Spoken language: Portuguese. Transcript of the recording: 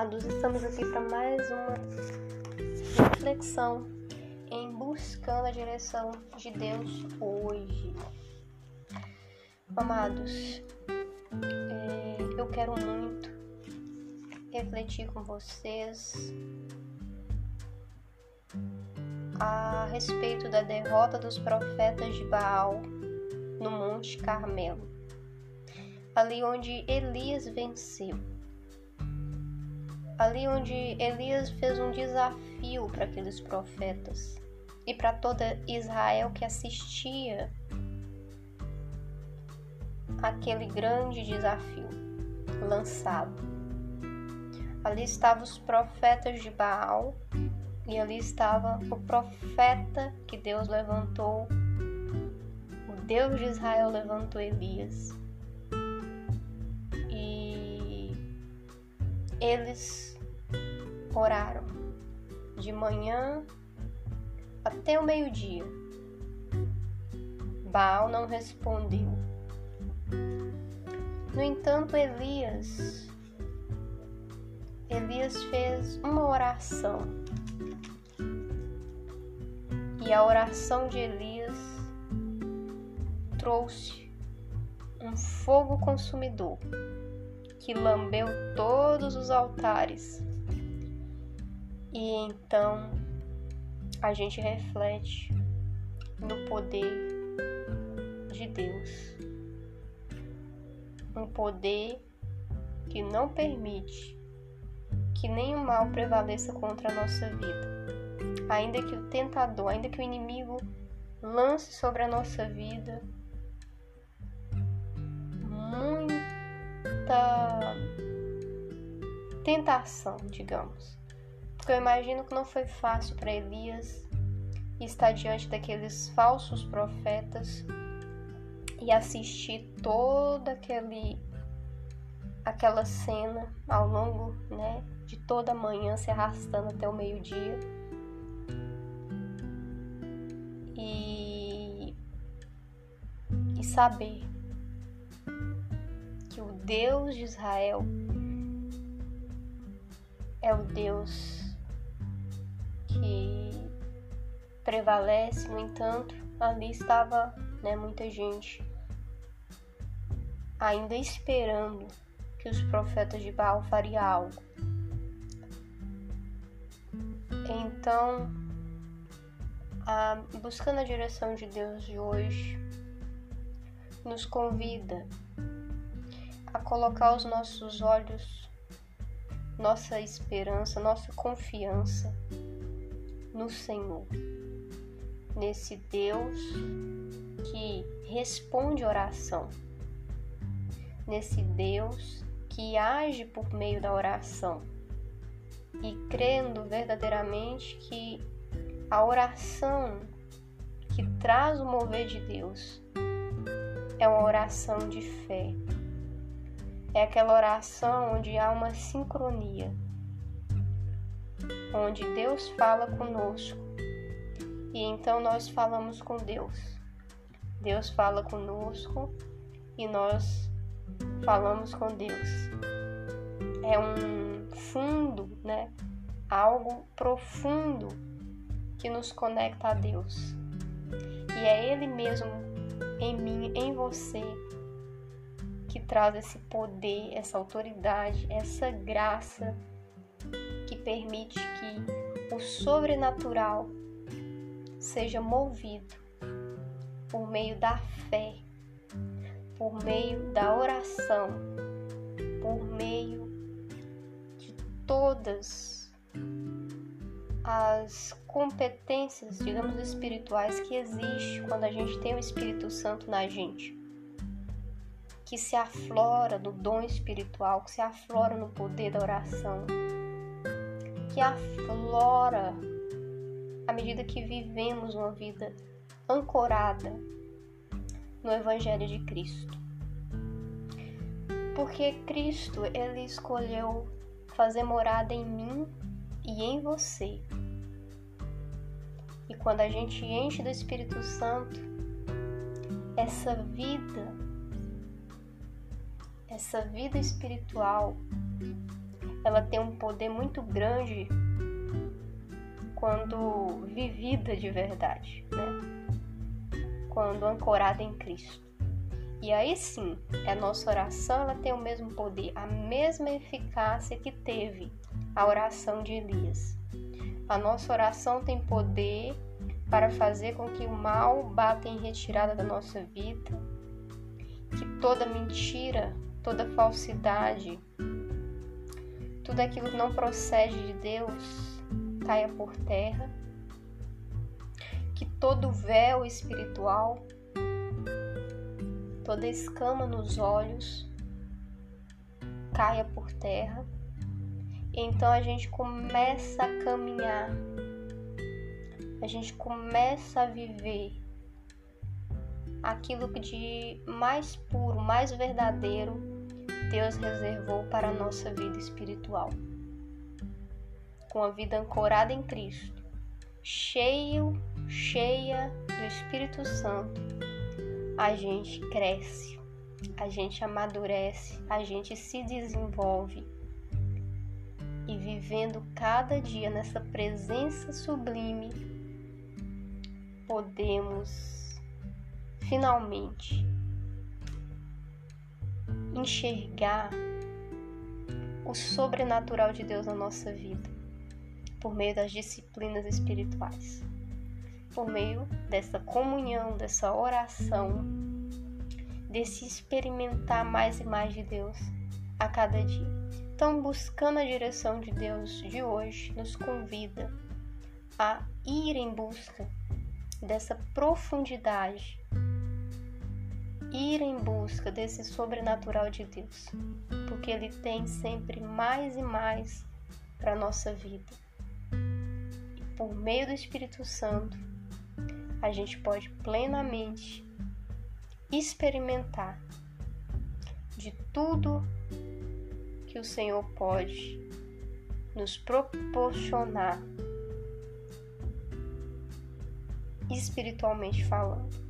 amados, estamos aqui para mais uma reflexão em buscando a direção de Deus hoje. Amados, é, eu quero muito refletir com vocês a respeito da derrota dos profetas de Baal no Monte Carmelo, ali onde Elias venceu ali onde Elias fez um desafio para aqueles profetas e para toda Israel que assistia aquele grande desafio lançado. Ali estavam os profetas de Baal e ali estava o profeta que Deus levantou, o Deus de Israel levantou Elias. Eles oraram de manhã até o meio-dia. Baal não respondeu. No entanto, Elias Elias fez uma oração. E a oração de Elias trouxe um fogo consumidor que lambeu todos os altares e então a gente reflete no poder de Deus. Um poder que não permite que nenhum mal prevaleça contra a nossa vida. Ainda que o tentador, ainda que o inimigo lance sobre a nossa vida muita tentação, digamos. Porque eu imagino que não foi fácil para Elias estar diante daqueles falsos profetas e assistir toda aquele aquela cena ao longo, né, de toda a manhã se arrastando até o meio-dia. E e saber que o Deus de Israel é o Deus que prevalece, no entanto, ali estava né, muita gente ainda esperando que os profetas de Baal fariam algo. Então, a, buscando a direção de Deus de hoje, nos convida a colocar os nossos olhos, nossa esperança, nossa confiança no Senhor, nesse Deus que responde oração, nesse Deus que age por meio da oração e crendo verdadeiramente que a oração que traz o mover de Deus é uma oração de fé. É aquela oração onde há uma sincronia onde Deus fala conosco e então nós falamos com Deus. Deus fala conosco e nós falamos com Deus. É um fundo, né? Algo profundo que nos conecta a Deus. E é Ele mesmo em mim, em você, que traz esse poder, essa autoridade, essa graça que permite que o sobrenatural seja movido por meio da fé, por meio da oração, por meio de todas as competências, digamos, espirituais que existem quando a gente tem o Espírito Santo na gente. Que se aflora no dom espiritual, que se aflora no poder da oração, que aflora à medida que vivemos uma vida ancorada no Evangelho de Cristo. Porque Cristo, ele escolheu fazer morada em mim e em você. E quando a gente enche do Espírito Santo, essa vida, essa vida espiritual, ela tem um poder muito grande quando vivida de verdade, né? Quando ancorada em Cristo. E aí sim, a nossa oração ela tem o mesmo poder, a mesma eficácia que teve a oração de Elias. A nossa oração tem poder para fazer com que o mal bata em retirada da nossa vida, que toda mentira, toda falsidade, tudo aquilo que não procede de Deus caia por terra, que todo véu espiritual, toda escama nos olhos caia por terra. Então a gente começa a caminhar, a gente começa a viver aquilo de mais puro, mais verdadeiro Deus reservou para a nossa vida espiritual. Com a vida ancorada em Cristo, cheio, cheia do Espírito Santo, a gente cresce, a gente amadurece, a gente se desenvolve. E vivendo cada dia nessa presença sublime, podemos finalmente enxergar o sobrenatural de Deus na nossa vida por meio das disciplinas espirituais, por meio dessa comunhão, dessa oração, desse experimentar mais e mais de Deus a cada dia. Então, buscando a direção de Deus de hoje, nos convida a ir em busca dessa profundidade ir em busca desse sobrenatural de Deus, porque Ele tem sempre mais e mais para a nossa vida. E por meio do Espírito Santo, a gente pode plenamente experimentar de tudo que o Senhor pode nos proporcionar espiritualmente falando.